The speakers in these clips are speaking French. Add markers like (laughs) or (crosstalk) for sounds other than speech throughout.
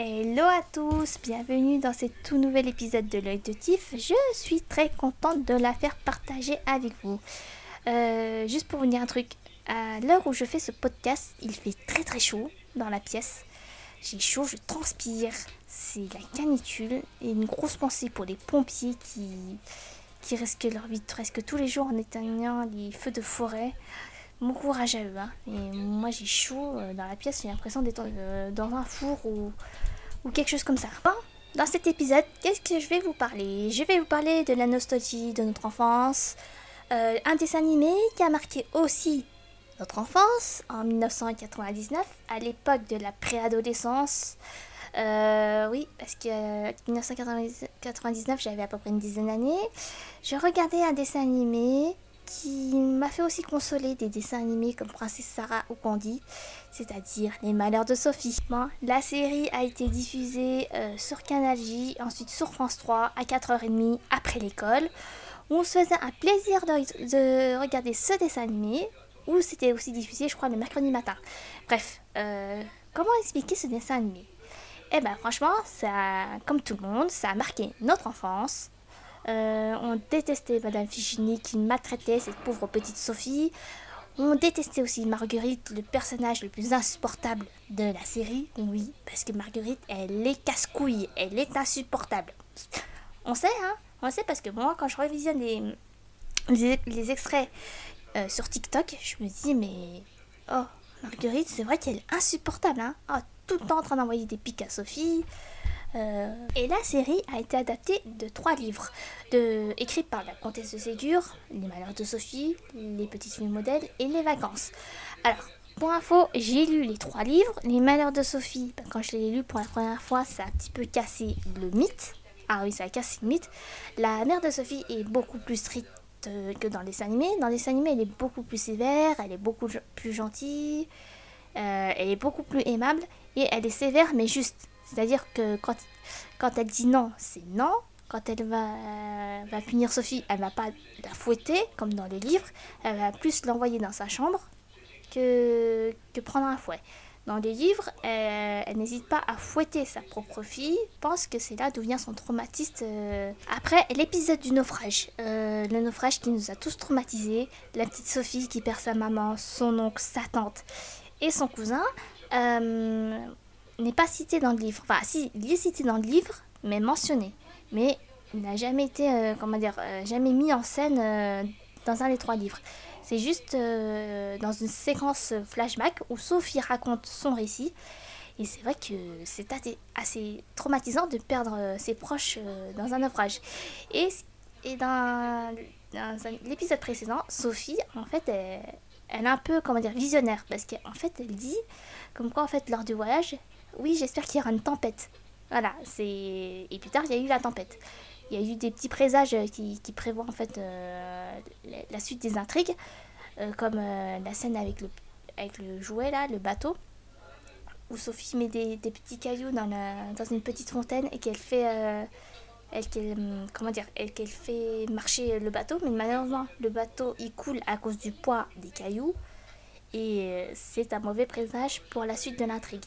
Hello à tous, bienvenue dans ce tout nouvel épisode de l'œil de Tif. Je suis très contente de la faire partager avec vous. Euh, juste pour vous dire un truc, à l'heure où je fais ce podcast, il fait très très chaud dans la pièce. J'ai chaud, je transpire, c'est la canicule et une grosse pensée pour les pompiers qui, qui risquent leur vie presque tous les jours en éteignant les feux de forêt. Mon courage à eux. Hein. Et moi j'ai chaud euh, dans la pièce, j'ai l'impression d'être euh, dans un four ou, ou quelque chose comme ça. Bon, dans cet épisode, qu'est-ce que je vais vous parler? Je vais vous parler de la nostalgie de notre enfance. Euh, un dessin animé qui a marqué aussi notre enfance en 1999, à l'époque de la préadolescence. oui, parce que 1999, j'avais à peu près une dizaine d'années. Je regardais un dessin animé qui m'a fait aussi consoler des dessins animés comme Princesse Sarah ou Candy, c'est-à-dire Les Malheurs de Sophie. la série a été diffusée euh, sur Canal J, ensuite sur France 3 à 4h30 après l'école, où on se faisait un plaisir de, regarder ce dessin animé, où c'était aussi diffusé, je crois, le mercredi matin. Bref, euh, comment expliquer ce dessin animé? Eh ben franchement, ça, comme tout le monde, ça a marqué notre enfance, euh, on détestait Madame Fichini qui maltraitait cette pauvre petite Sophie. On détestait aussi Marguerite, le personnage le plus insupportable de la série. Oui, parce que Marguerite, elle est casse-couille, elle est insupportable. On sait, hein On sait parce que moi, quand je revisionne les, les, extraits euh, sur TikTok, je me dis, mais. Oh, Marguerite, c'est vrai qu'elle est insupportable, hein oh, Tout le temps en train d'envoyer des pics à Sophie. Euh, et la série a été adaptée de trois livres, de, écrits par la comtesse de Ségur, Les Malheurs de Sophie, Les Petites Filles modèles et Les Vacances. Alors, pour info, j'ai lu les trois livres. Les Malheurs de Sophie, ben, quand je l'ai lu pour la première fois, ça a un petit peu cassé le mythe. Ah oui, ça a cassé le mythe. La mère de Sophie est beaucoup plus stricte euh, que dans les animés. Dans les animés, elle est beaucoup plus sévère, elle est beaucoup plus gentille, euh, elle est beaucoup plus aimable et elle est sévère mais juste. C'est-à-dire que quand, quand elle dit non, c'est non. Quand elle va, va punir Sophie, elle va pas la fouetter, comme dans les livres. Elle va plus l'envoyer dans sa chambre que, que prendre un fouet. Dans les livres, elle, n'hésite pas à fouetter sa propre fille, pense que c'est là d'où vient son traumatisme. Euh. Après, l'épisode du naufrage. Euh, le naufrage qui nous a tous traumatisés. La petite Sophie qui perd sa maman, son oncle, sa tante et son cousin. Euh, n'est pas cité dans le livre. Enfin, si, il est cité dans le livre, mais mentionné. Mais il n'a jamais été, euh, comment dire, euh, jamais mis en scène euh, dans un des trois livres. C'est juste dans une séquence flashback où Sophie raconte son récit. Et c'est vrai que c'est assez, traumatisant de perdre ses proches dans un naufrage. Et, dans, l'épisode précédent, Sophie, en fait, elle est un peu, comment dire, visionnaire. Parce qu'en fait, elle dit, comme quoi, en fait, lors du voyage, oui, j'espère qu'il y aura une tempête. Voilà, c'est. Et plus tard, il y a eu la tempête. Il y a eu des petits présages qui, prévoient en fait euh, la suite des intrigues, euh, comme euh, la scène avec le, jouet là, le bateau, où Sophie met des, petits cailloux dans, une petite fontaine et qu'elle fait. elle, comment dire qu'elle fait marcher le bateau, mais malheureusement, le bateau il coule à cause du poids des cailloux et c'est un mauvais présage pour la suite de l'intrigue.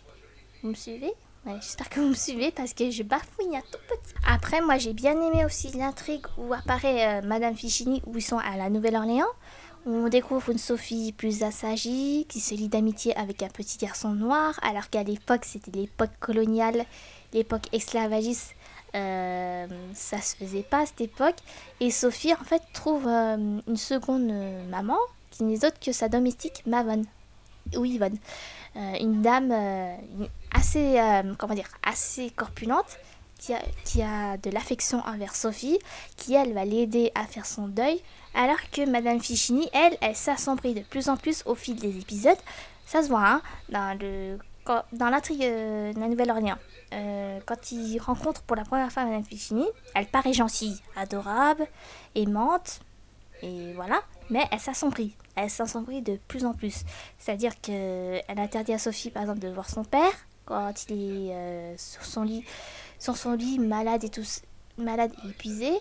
Vous me suivez J'espère que vous me suivez parce que je bafouille un tout petit. Après, moi j'ai bien aimé aussi l'intrigue où apparaît euh, Madame Fichini, où ils sont à la Nouvelle-Orléans. On découvre une Sophie plus assagie, qui se lie d'amitié avec un petit garçon noir, alors qu'à l'époque c'était l'époque coloniale, l'époque esclavagiste. Euh, ça se faisait pas à cette époque. Et Sophie en fait trouve euh, une seconde maman, qui n'est autre que sa domestique Mavon. Oui, Yvonne. une dame, assez, euh, comment dire, assez corpulente, qui a, qui a de l'affection envers Sophie, qui elle va l'aider à faire son deuil, alors que Madame Fichini, elle, elle s'assombrit de plus en plus au fil des épisodes. Ça se voit hein, dans le dans l'intrigue euh, de la Nouvelle-Orléans. Euh, quand il rencontre pour la première fois Madame Fichini, elle paraît gentille, adorable, aimante, et voilà, mais elle s'assombrit. Elle s'assombrit de plus en plus. C'est-à-dire qu'elle interdit à Sophie, par exemple, de voir son père, quand il est euh, sur son lit, malade et tout, malade épuisé.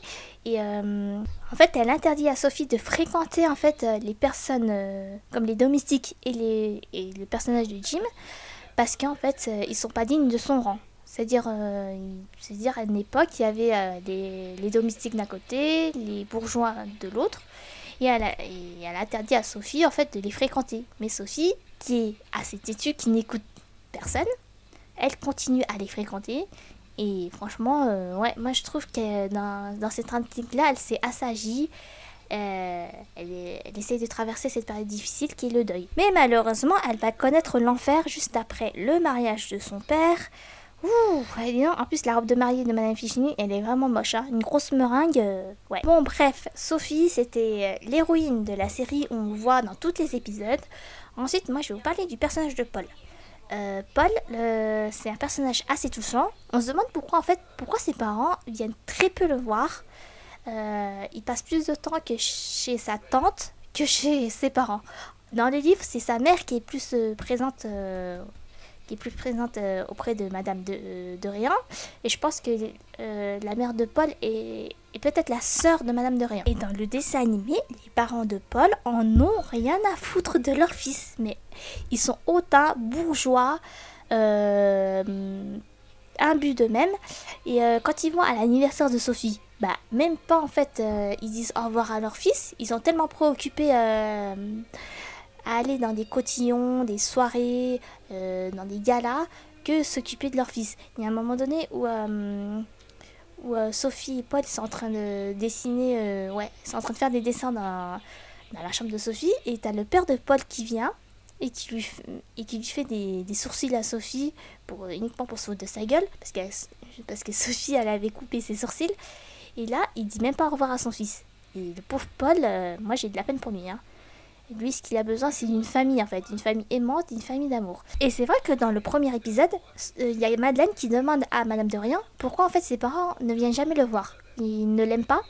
Et euh, en fait, elle interdit à Sophie de fréquenter en fait euh, les personnes comme les domestiques et les et le personnage de Jim parce qu'en fait, ils sont pas dignes de son rang. C'est-à-dire, c'est-à-dire à une époque, il y avait les, les, domestiques d'un côté, les bourgeois de l'autre, et elle, et elle interdit à Sophie en fait de les fréquenter. Mais Sophie, qui est assez têtue, qui n'écoute personne, elle continue à les fréquenter. Et franchement, euh, ouais, moi je trouve que dans, dans cette intrigue-là, elle s'est assagie. Euh, elle, essaye de traverser cette période difficile qui est le deuil. Mais malheureusement, elle va connaître l'enfer juste après le mariage de son père. Ouh, en plus la robe de mariée de Madame Fichini, elle est vraiment moche, hein. une grosse meringue. Euh, ouais. Bon, bref, Sophie, c'était l'héroïne de la série, on voit dans tous les épisodes. Ensuite, moi, je vais vous parler du personnage de Paul. Euh, Paul, c'est un personnage assez touchant. On se demande pourquoi en fait, pourquoi ses parents viennent très peu le voir. Euh, il passe plus de temps que chez sa tante que chez ses parents. Dans les livres, c'est sa mère qui est plus euh, présente plus présente euh, auprès de Madame de, euh, de Rien. Et je pense que euh, la mère de Paul est, peut-être la sœur de Madame de Rien. Et dans le dessin animé, les parents de Paul en ont rien à foutre de leur fils. Mais ils sont hautains, bourgeois, imbus d'eux-mêmes. Et quand ils vont à l'anniversaire de Sophie, bah même pas en fait, ils disent au revoir à leur fils. Ils sont tellement préoccupés à aller dans des cotillons, des soirées, euh, dans des galas, que s'occuper de leur fils. Il y a un moment donné où, euh, où euh, Sophie et Paul sont en train de dessiner, ouais, sont en train de faire des dessins dans, dans la chambre de Sophie, et t'as le père de Paul qui vient et qui lui, et qui lui fait des, des sourcils à Sophie pour, uniquement pour se foutre de sa gueule, parce, parce que Sophie, elle avait coupé ses sourcils. Et là, il dit même pas au revoir à son fils. Et le pauvre Paul, moi j'ai de la peine pour lui. Hein. Lui, ce qu'il a besoin, c'est d'une famille en fait, une famille aimante, une famille d'amour. Et c'est vrai que dans le premier épisode, euh, il y a Madeleine qui demande à Madame de Rien pourquoi en fait ses parents ne viennent jamais le voir. Ils ne l'aiment pas.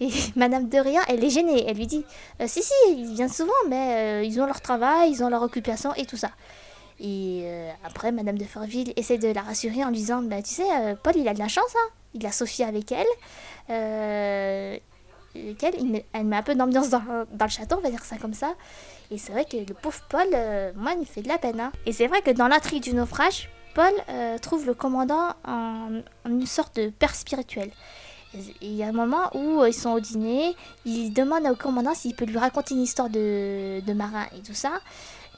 Et (laughs) Madame de Rien, elle est gênée. Elle lui dit euh, Si, si, ils viennent souvent, mais euh, ils ont leur travail, ils ont leur occupation et tout ça. Et après, Madame de Forville essaie de la rassurer en lui disant bah, Tu sais, Paul, il a de la chance, hein. il a Sophie avec elle elle met un peu d'ambiance dans, le château, on va dire ça comme ça. Et c'est vrai que le pauvre Paul, euh, moi, il fait de la peine. Hein. Et c'est vrai que dans l'intrigue du naufrage, Paul euh, trouve le commandant en, une sorte de père spirituel. il y a un moment où euh, ils sont au dîner, il demande au commandant s'il peut lui raconter une histoire de, marin et tout ça.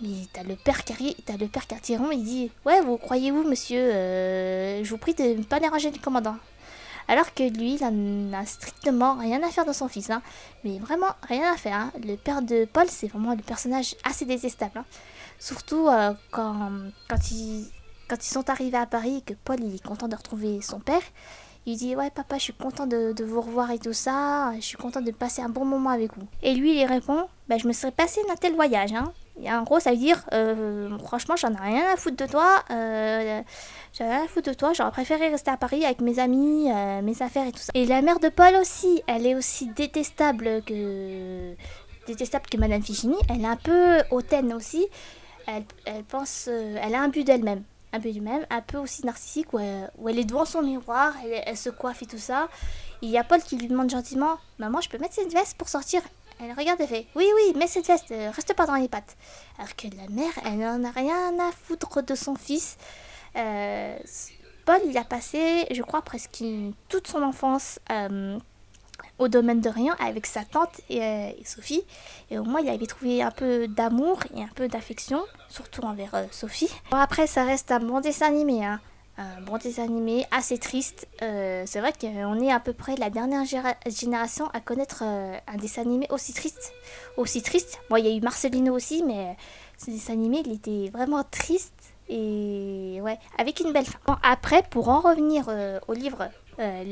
Mais t'as le père Carrier, t'as le père Cartiron, il dit Ouais, vous croyez-vous, monsieur Je vous prie de ne pas déranger le commandant. Alors que lui, il n'a strictement rien à faire de son fils. Hein. Mais vraiment rien à faire. Hein. Le père de Paul, c'est vraiment le personnage assez détestable. Hein. Surtout euh, quand, quand, ils, quand ils sont arrivés à Paris et que Paul il est content de retrouver son père. Il dit ouais papa je suis content de, vous revoir et tout ça, je suis content de passer un bon moment avec vous. Et lui il répond bah, je me serais passé un tel voyage. Hein. En gros ça veut dire euh, franchement j'en ai rien à foutre de toi, euh, j'en ai rien à foutre de toi, j'aurais préféré rester à Paris avec mes amis, euh, mes affaires et tout ça. Et la mère de Paul aussi, elle est aussi détestable que détestable que Madame Fichini, elle est un peu hautaine aussi. Elle, elle pense, elle a un but d'elle-même un peu du même, un peu aussi narcissique, où elle, est devant son miroir, elle, se coiffe et tout ça. il y a Paul qui lui demande gentiment Maman, je peux mettre cette veste pour sortir? Elle regarde et fait Oui, oui, mets cette veste, euh, reste pas dans les pattes. Alors que la mère, elle n'en a rien à foutre de son fils. Euh, Paul, il a passé, je crois, presque toute son enfance euh, au domaine de rien avec sa tante et, Sophie. Et au moins, il avait trouvé un peu d'amour et un peu d'affection, surtout envers Sophie. Bon, après, ça reste un bon dessin animé. Hein. Un bon dessin animé, assez triste. Euh, c'est vrai qu'on est à peu près la dernière génération à connaître euh, un dessin animé aussi triste. Aussi triste. Bon, il y a eu Marcelino aussi, mais ce dessin animé, il était vraiment triste. Et ouais, avec une belle fin. Après, pour en revenir au livre euh,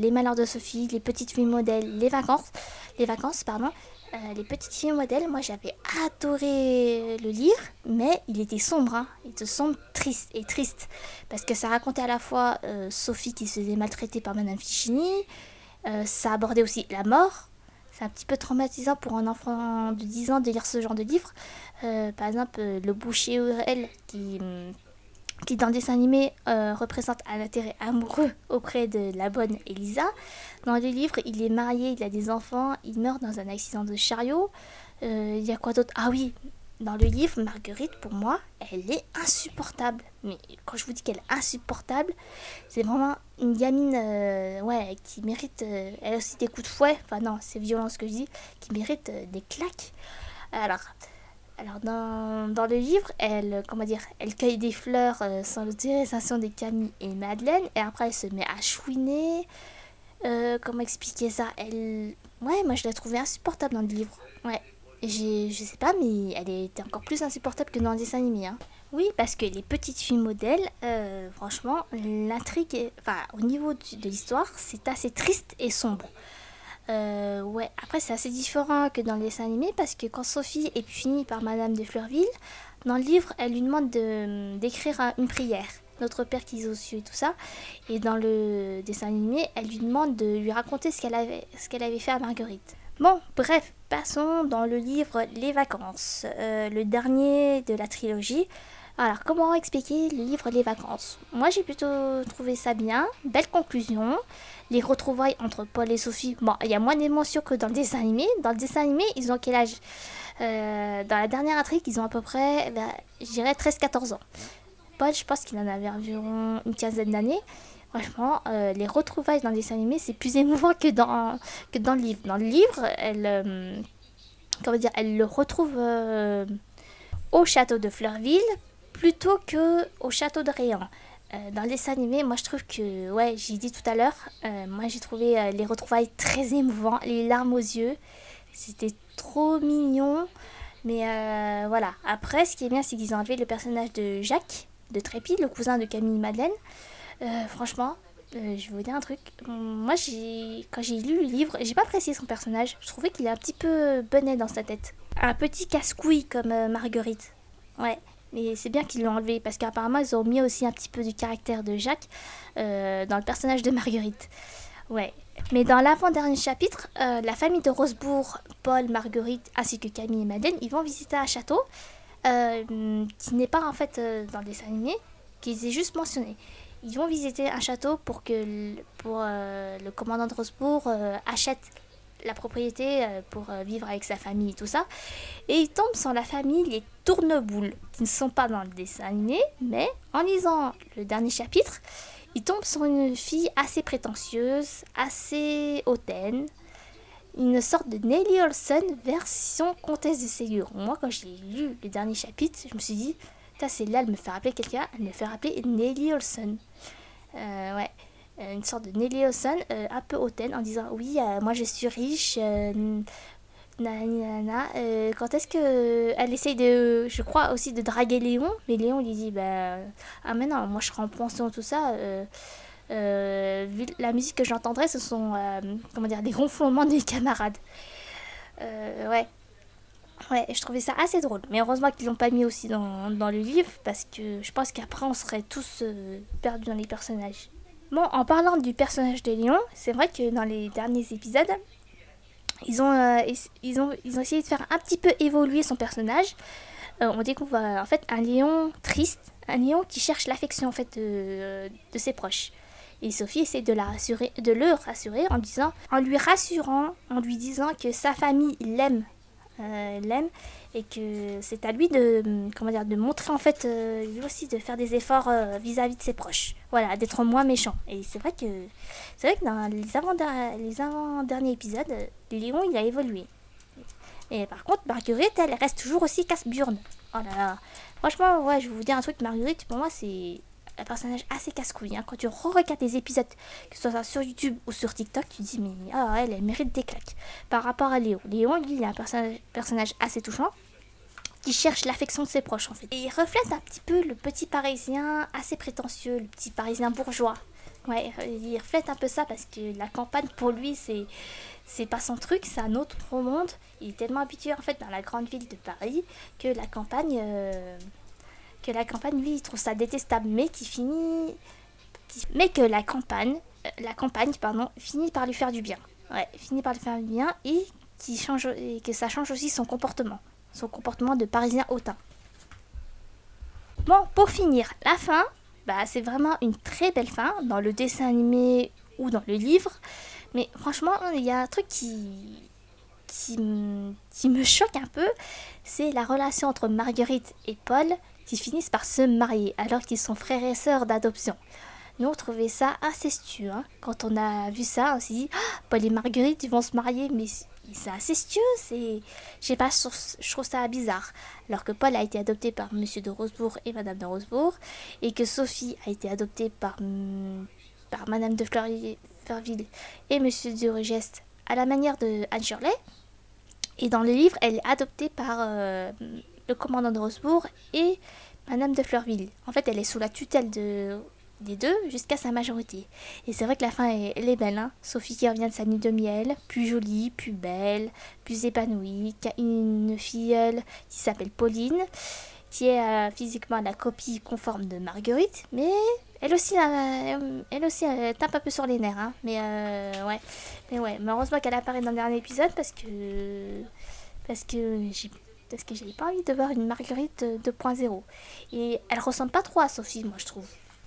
les malheurs de Sophie, les petites filles modèles, les vacances, les vacances, pardon. Euh, les petites filles modèles, moi j'avais adoré le lire, mais il était sombre, hein. il était sombre, triste et triste, parce que ça racontait à la fois euh, Sophie qui se faisait maltraiter par Madame Fichini, ça abordait aussi la mort, c'est un petit peu traumatisant pour un enfant de 10 ans de lire ce genre de livre. par exemple, le boucher Urel qui hum, qui dans le dessin animé euh, représente un intérêt amoureux auprès de la bonne Elisa. Dans le livre, il est marié, il a des enfants, il meurt dans un accident de chariot. Euh, il y a quoi d'autre? Ah oui, dans le livre, Marguerite, pour moi, elle est insupportable. Mais quand je vous dis qu'elle est insupportable, c'est vraiment une gamine euh, ouais, qui mérite, elle aussi des coups de fouet, enfin non, c'est violent ce que je dis, qui mérite des claques. Alors, alors dans, dans, le livre, elle, comment dire, elle cueille des fleurs sans l'autorisation de Camille et Madeleine, et après elle se met à chouiner. comment expliquer ça? Elle, ouais, moi je l'ai trouvée insupportable dans le livre. Ouais, je sais pas, mais elle était encore plus insupportable que dans le dessin animé. Hein. Oui, parce que les petites filles modèles, euh, franchement, l'intrigue, enfin, au niveau de l'histoire, c'est assez triste et sombre. Euh, ouais, après, c'est assez différent que dans le dessin animé parce que quand Sophie est punie par Madame de Fleurville, dans le livre, elle lui demande d'écrire une prière. Notre Père qui est aux cieux et tout ça. Et dans le dessin animé, elle lui demande de lui raconter ce qu'elle avait, avait fait à Marguerite. Bon, bref, passons dans le livre Les vacances, euh, le dernier de la trilogie. Alors, comment expliquer le livre Les vacances? Moi, j'ai plutôt trouvé ça bien. Belle conclusion. Les retrouvailles entre Paul et Sophie. Bon, il y a moins d'émotions que dans le dessin animé. Dans le dessin animé, ils ont quel âge? Euh, Dans la dernière intrigue, ils ont à peu près, bah, je dirais, 13-14 ans. Paul, je pense qu'il en avait environ une quinzaine d'années. Franchement, euh, les retrouvailles dans le dessin animé, c'est plus (laughs) émouvant que dans, que dans le livre. Dans le livre, elle, euh, comment dire, elle le retrouve au château de Fleurville plutôt que au château de Réan. Dans le dessin animé, moi je trouve que, ouais, j'ai dit tout à l'heure, moi j'ai trouvé les retrouvailles très émouvants, les larmes aux yeux. C'était trop mignon. Mais voilà. Après, ce qui est bien, c'est qu'ils ont enlevé le personnage de Jacques, de Trépide, le cousin de Camille Madeleine. Euh, franchement, euh, je vais vous dire un truc. Moi, j'ai quand j'ai lu le livre, j'ai pas apprécié son personnage. Je trouvais qu'il est un petit peu bonnet dans sa tête. Un petit casse-couille comme euh, Marguerite. Ouais. Mais c'est bien qu'ils l'ont enlevé parce qu'apparemment ils ont mis aussi un petit peu du caractère de Jacques dans le personnage de Marguerite. Ouais. Mais dans l'avant-dernier chapitre, la famille de Rosebourg, Paul, Marguerite ainsi que Camille et Madeleine, ils vont visiter un château qui n'est pas en fait dans le dessin animé, qui est juste mentionné ils vont visiter un château pour que pour, euh, le commandant de Rosebourg euh, achète la propriété euh, pour vivre avec sa famille et tout ça. Et ils tombent sur la famille les Tourneboules, qui ne sont pas dans le dessin animé, mais en lisant le dernier chapitre, ils tombent sur une fille assez prétentieuse, assez hautaine, une sorte de Nelly Olson version comtesse de Ségur. Moi, quand j'ai lu le dernier chapitre, je me suis dit, c'est là, elle me fait rappeler quelqu'un, elle me fait rappeler Nelly Olson. Euh, ouais, euh, une sorte de Nelly Olson, euh, un peu hautaine, en disant Oui, moi je suis riche. Nanana. quand est-ce que elle essaye de, je crois aussi de draguer Léon, mais Léon lui dit bah ah mais non, moi je serai en pension tout ça. la musique que j'entendrai, ce sont comment dire des ronflements des camarades. ouais, Ouais, je trouvais ça assez drôle. Mais heureusement qu'ils l'ont pas mis aussi dans, dans, le livre parce que je pense qu'après on serait tous euh, perdus dans les personnages. Bon, en parlant du personnage de Léon, c'est vrai que dans les derniers épisodes, ils ont, euh, ils, ont, ils ont essayé de faire un petit peu évoluer son personnage. Euh, on découvre en fait un Léon triste, un Léon qui cherche l'affection en fait de, de, ses proches. Et Sophie essaie de, la rassurer, de le rassurer en, disant, en lui rassurant, en lui disant que sa famille l'aime euh, l'aime et que c'est à lui de comment dire de montrer en fait euh, lui aussi de faire des efforts euh, vis-à-vis de ses proches. Voilà d'être moins méchant. Et c'est vrai que c'est vrai que dans les avant les avant derniers épisodes Léon il a évolué. Et par contre Marguerite elle reste toujours aussi casse-burne. Oh là là. Franchement ouais je vais vous dire un truc Marguerite pour moi c'est un personnage assez casse-couille. Hein. Quand tu re-regardes des épisodes, que ce soit sur YouTube ou sur TikTok, tu dis, mais ah, elle, elle mérite des claques. Par rapport à Léo. Lui, il est un personnage, personnage assez touchant qui cherche l'affection de ses proches en fait. Et il reflète un petit peu le petit parisien assez prétentieux, le petit parisien bourgeois. Ouais, il reflète un peu ça parce que la campagne pour lui c'est c'est pas son truc, c'est un autre monde. Il est tellement habitué en fait dans la grande ville de Paris que la campagne euh, que la campagne, lui, il trouve ça détestable, mais qui finit. Mais que la campagne, euh, la campagne, pardon, finit par lui faire du bien. Ouais, finit par lui faire du bien et, que ça change aussi son comportement. Son comportement de parisien hautain. Bon, pour finir, la fin, bah, c'est vraiment une très belle fin dans le dessin animé ou dans le livre. Mais franchement, il y a un truc qui, qui me choque un peu, c'est la relation entre Marguerite et Paul qui finissent par se marier alors qu'ils sont frères et sœurs d'adoption. Nous, on trouvait ça incestueux. Hein. Quand on a vu ça, on s'est dit, ah, Paul et Marguerite, ils vont se marier, mais c'est incestueux, c'est... Je sais pas, je trouve ça bizarre. Alors que Paul a été adopté par Monsieur de Rosebourg et Madame de Rosebourg, et que Sophie a été adoptée par, par Madame de Fleurville et Monsieur de Regeste à la manière de Anne Shirley. Et dans le livre, elle est adoptée par euh, le commandant de Rosebourg et Madame de Fleurville. En fait, elle est sous la tutelle de des deux jusqu'à sa majorité. Et c'est vrai que la fin, est, elle est belle. Hein Sophie qui revient de sa nuit de miel, plus jolie, plus belle, plus épanouie, qui a une filleule qui s'appelle Pauline, qui est euh, physiquement la copie conforme de Marguerite, mais elle aussi, euh, elle aussi tape un peu sur les nerfs. Hein mais euh, ouais, mais ouais, mais heureusement qu'elle apparaît dans le dernier épisode parce que parce que j'ai parce que j'avais pas envie de voir une Marguerite 2.0. Et elle ressemble pas trop à Sophie, moi je trouve.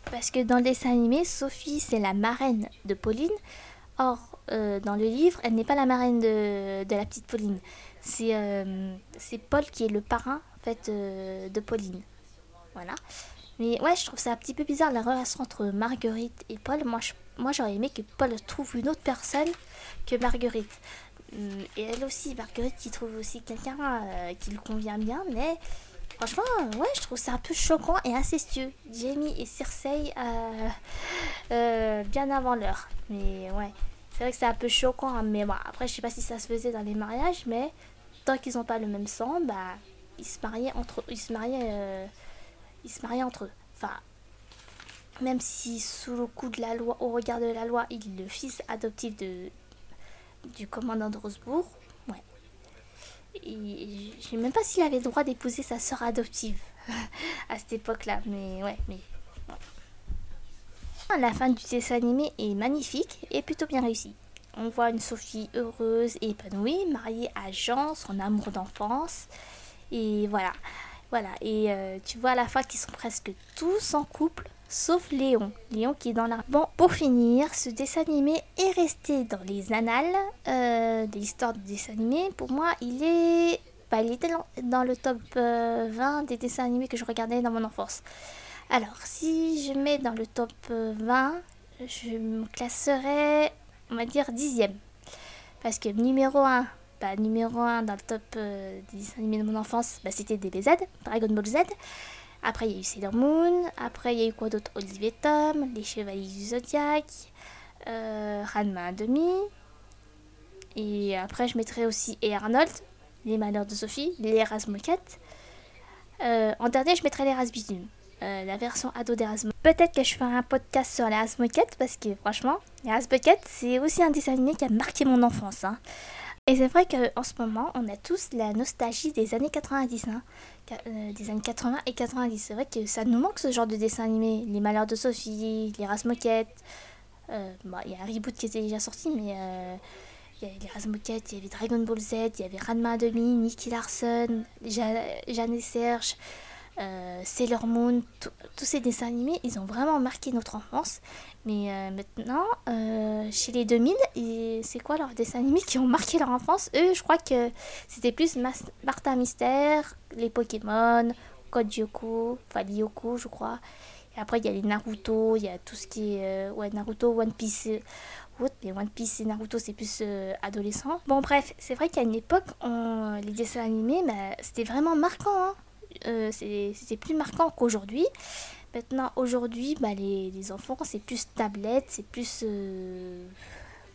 Parce que dans le dessin animé, Sophie, c'est la marraine de Pauline. Or, euh, dans le livre, elle n'est pas la marraine de, la petite Pauline. Euh, c'est Paul qui est le parrain en fait, euh, de Pauline. Voilà. Mais ouais, je trouve ça un petit peu bizarre la relation entre Marguerite et Paul. Moi, moi j'aurais aimé que Paul trouve une autre personne que Marguerite. Hum, et elle aussi, Marguerite, qui trouve aussi quelqu'un qui lui convient bien, mais Franchement, ouais, je trouve ça un peu choquant et incestueux. Jamie et Cersei euh, euh, bien avant l'heure. Mais ouais, c'est vrai que c'est un peu choquant. Hein, mais bon, après, je sais pas si ça se faisait dans les mariages, mais tant qu'ils n'ont pas le même sang, bah, ils se mariaient entre, ils se mariaient, euh, ils se mariaient entre eux. Enfin, même si sous le coup de la loi, au regard de la loi, il est le fils adoptif de du commandant de Rosebourg, et je sais même pas s'il avait le droit d'épouser sa sœur adoptive (laughs) à cette époque-là, mais ouais, mais. La fin du dessin animé est magnifique et plutôt bien réussie. On voit une Sophie heureuse et épanouie, mariée à Jean, son amour d'enfance. Et voilà. Voilà. Et euh, tu vois à la fin qu'ils sont presque tous en couple sauf Léon. Léon qui est dans la... Bon, pour finir, ce dessin animé est resté dans les annales euh, de l'histoire du dessin animé. Pour moi, il est... Bah, il était dans le top 20 euh, des dessins animés que je regardais dans mon enfance. Alors, si je mets dans le top 20, je me classerais, on va dire, dixième. Parce que numéro 1, bah, numéro 1 dans le top euh, des dessins animés de mon enfance, bah, c'était DBZ, Dragon Ball Z. Après, il y a eu Sailor Moon. Après, il y a eu quoi d'autre? Olivier Tom, Les Chevaliers du Zodiac, euh, Ranma demi. Et après, je mettrai aussi et Arnold, Les Malheurs de Sophie, les Erasmoquettes. Euh, en dernier, je mettrai les Rasbidum, euh, la version ado d'Erasmus. Peut-être que je ferai un podcast sur les Erasmoquettes parce que franchement, les c'est aussi un dessin animé qui a marqué mon enfance. Hein. Et c'est vrai qu'en ce moment, on a tous la nostalgie des années 90, hein. euh, des années 80 et 90. C'est vrai que ça nous manque ce genre de dessin animé. Les Malheurs de Sophie, les Rasmoquettes. Euh, il y a un reboot qui était déjà sorti, mais euh, il y avait les Rasmoquettes, il y avait Dragon Ball Z, il y avait Ranma demi, Nicky Larson, Jeanne et Serge. Euh, Sailor Moon, tous ces dessins animés, ils ont vraiment marqué notre enfance. Mais euh, maintenant, euh, chez les 2000, c'est quoi leurs dessins animés qui ont marqué leur enfance? Eux, je crois que c'était plus Martin Mystère, les Pokémon, Code Yoko, enfin Lyoko, je crois. Et après, il y a les Naruto, il y a tout ce qui est ouais, Naruto, One Piece. mais One Piece et Naruto, c'est plus adolescent. Bon, bref, c'est vrai qu'à une époque, les dessins animés, bah, c'était vraiment marquant. Hein. Euh, c'était plus marquant qu'aujourd'hui. Maintenant, aujourd'hui, bah, les, les, enfants, c'est plus tablette, c'est plus... Euh,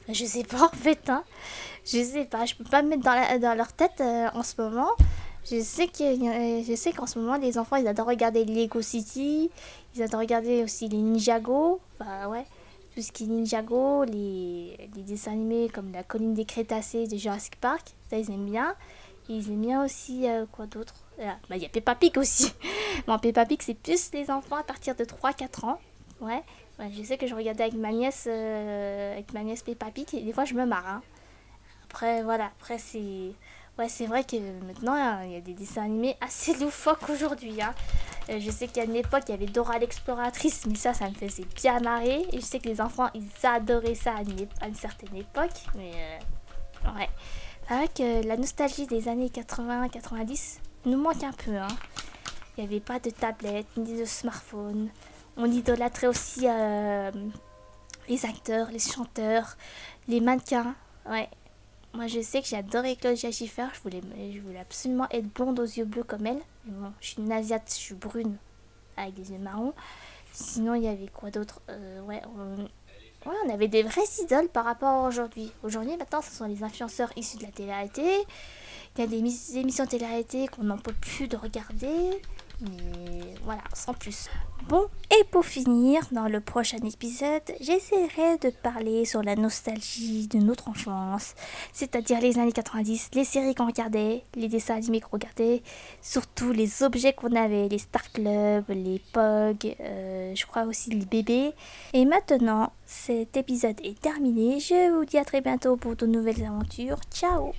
je sais pas (laughs) en fait, hein. Je sais pas, je peux pas me mettre dans, la, dans leur tête euh, en ce moment. Je sais que je sais qu'en ce moment les enfants ils adorent regarder Lego City, ils adorent regarder aussi les Ninjago, enfin ouais, tout ce qui est Ninjago, les, les dessins animés comme la colline des Crétacés de Jurassic Park, ça ils aiment bien. ils aiment bien aussi quoi d'autre? Bah, il y a Peppa Pig aussi. (laughs) bon, Peppa Pig, c'est plus les enfants à partir de 3-4 ans. Ouais. Je sais que je regardais avec ma nièce, euh, avec ma nièce Peppa Pig, et des fois je me marre. Hein. Après, voilà. Après, c'est. Ouais, c'est vrai que maintenant, hein, il y a des dessins animés assez (laughs) loufoques aujourd'hui. Hein. Euh, je sais a une époque, il y avait Dora l'exploratrice, mais ça, ça me faisait bien marrer. Et je sais que les enfants, ils adoraient ça à une, certaine époque. Mais, euh, ouais. paraît que la nostalgie des années 80-90 nous manque un peu. Hein. Il n'y avait pas de tablette ni de smartphone. On idolâtrait aussi euh, les acteurs, les chanteurs, les mannequins. Ouais. Moi, je sais que j'adorais Claudia Schiffer. Je voulais, je voulais absolument être blonde aux yeux bleus comme elle. Mais bon, je suis une asiate, je suis brune avec des yeux marrons. Sinon, il y avait quoi d'autre? Euh, Ouais, on... on avait des vraies idoles par rapport à aujourd'hui. Aujourd'hui, maintenant, ce sont les influenceurs issus de la télé-réalité. Il y a des émissions télé-réalité qu'on n'en peut plus de regarder. Mais voilà, sans plus. Bon, et pour finir, dans le prochain épisode, j'essaierai de parler sur la nostalgie de notre enfance, c'est-à-dire les années 90, les séries qu'on regardait, les dessins animés qu'on regardait, surtout les objets qu'on avait, les Star Club, les POG, euh, je crois aussi les bébés. Et maintenant, cet épisode est terminé. Je vous dis à très bientôt pour de nouvelles aventures. Ciao